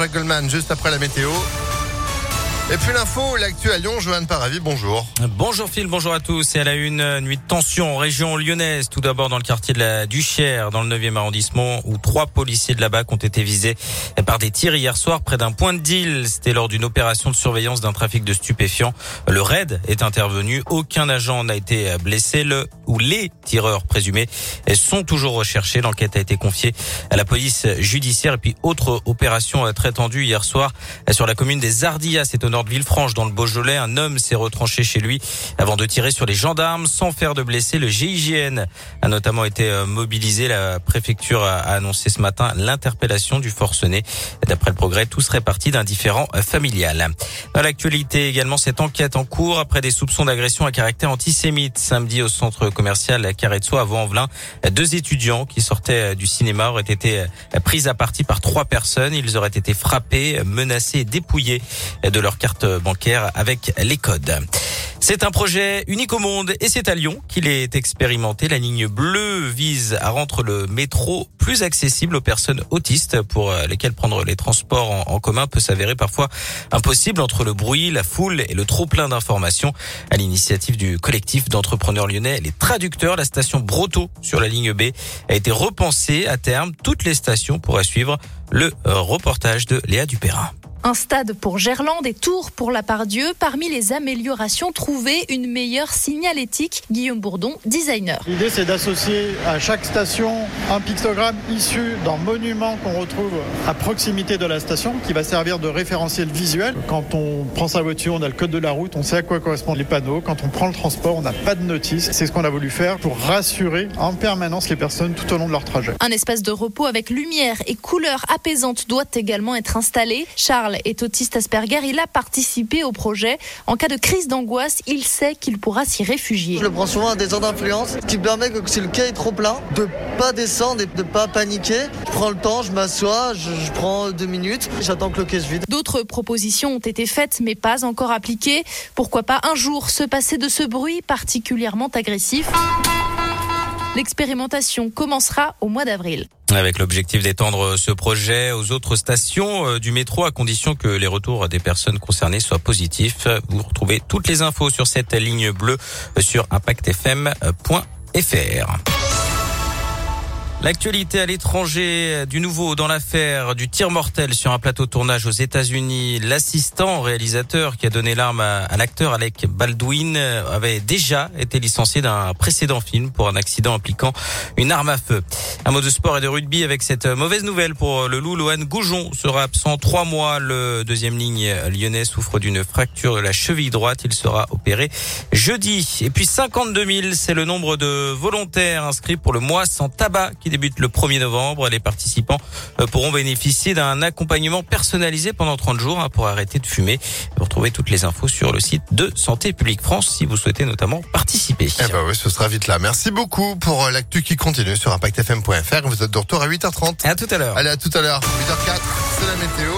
Jacques juste après la météo. Et puis l'info, l'actu à Lyon, Johan Paravi, bonjour. Bonjour Phil, bonjour à tous. Et à la une, nuit de tension en région lyonnaise, tout d'abord dans le quartier de la Duchère, dans le 9e arrondissement, où trois policiers de la BAC ont été visés par des tirs hier soir près d'un point de deal. C'était lors d'une opération de surveillance d'un trafic de stupéfiants. Le raid est intervenu, aucun agent n'a été blessé. Le ou les tireurs présumés sont toujours recherchés. L'enquête a été confiée à la police judiciaire. Et puis autre opération très tendue hier soir sur la commune des Ardillas, c'est au nord de Villefranche, dans le Beaujolais. Un homme s'est retranché chez lui avant de tirer sur les gendarmes sans faire de blessés. Le GIGN a notamment été euh, mobilisé. La préfecture a annoncé ce matin l'interpellation du forcené. D'après le progrès, tout serait parti d'un différent familial. Dans l'actualité également, cette enquête en cours après des soupçons d'agression à caractère antisémite. Samedi au centre commercial Carrezzo à Vaux-en-Velin, deux étudiants qui sortaient du cinéma auraient été pris à partie par trois personnes. Ils auraient été frappés, menacés et dépouillés de leur carte bancaire avec les codes. C'est un projet unique au monde et c'est à Lyon qu'il est expérimenté. La ligne bleue vise à rendre le métro plus accessible aux personnes autistes pour lesquelles prendre les transports en, commun peut s'avérer parfois impossible entre le bruit, la foule et le trop plein d'informations. À l'initiative du collectif d'entrepreneurs lyonnais, les traducteurs, la station Broto sur la ligne B a été repensée à terme. Toutes les stations pourraient suivre le reportage de Léa Dupérin. Un stade pour Gerland et Tours pour la Pardieu. Parmi les améliorations trouvées, une meilleure signalétique. Guillaume Bourdon, designer. L'idée, c'est d'associer à chaque station un pictogramme issu d'un monument qu'on retrouve à proximité de la station, qui va servir de référentiel visuel. Quand on prend sa voiture, on a le code de la route, on sait à quoi correspondent les panneaux. Quand on prend le transport, on n'a pas de notice. C'est ce qu'on a voulu faire pour rassurer en permanence les personnes tout au long de leur trajet. Un espace de repos avec lumière et couleurs apaisantes doit également être installé. Charles est autiste Asperger. Il a participé au projet. En cas de crise d'angoisse, il sait qu'il pourra s'y réfugier. Je le prends souvent à des heures d'influence, ce qui permet que si le quai est trop plein, de pas descendre et de pas paniquer. Je prends le temps, je m'assois, je, je, prends deux minutes, j'attends que le quai se vide. D'autres propositions ont été faites, mais pas encore appliquées. Pourquoi pas un jour se passer de ce bruit particulièrement agressif? L'expérimentation commencera au mois d'avril. Avec l'objectif d'étendre ce projet aux autres stations du métro à condition que les retours des personnes concernées soient positifs. Vous retrouvez toutes les infos sur cette ligne bleue sur impactfm.fr. L'actualité à l'étranger, du nouveau dans l'affaire du tir mortel sur un plateau de tournage aux États-Unis. L'assistant réalisateur qui a donné l'arme à, l'acteur Alec Baldwin avait déjà été licencié d'un précédent film pour un accident impliquant une arme à feu. Un mot de sport et de rugby avec cette mauvaise nouvelle pour le loup. Lohan Goujon sera absent trois mois. Le deuxième ligne lyonnais souffre d'une fracture de la cheville droite. Il sera opéré jeudi. Et puis 52 000, c'est le nombre de volontaires inscrits pour le mois sans tabac débute le 1er novembre. Les participants pourront bénéficier d'un accompagnement personnalisé pendant 30 jours pour arrêter de fumer. Vous retrouvez toutes les infos sur le site de Santé publique France si vous souhaitez notamment participer. Eh ben oui, ce sera vite là. Merci beaucoup pour l'actu qui continue sur impactfm.fr. Vous êtes de retour à 8h30. À tout à l'heure. Allez, à tout à l'heure. 8h04, c'est la météo.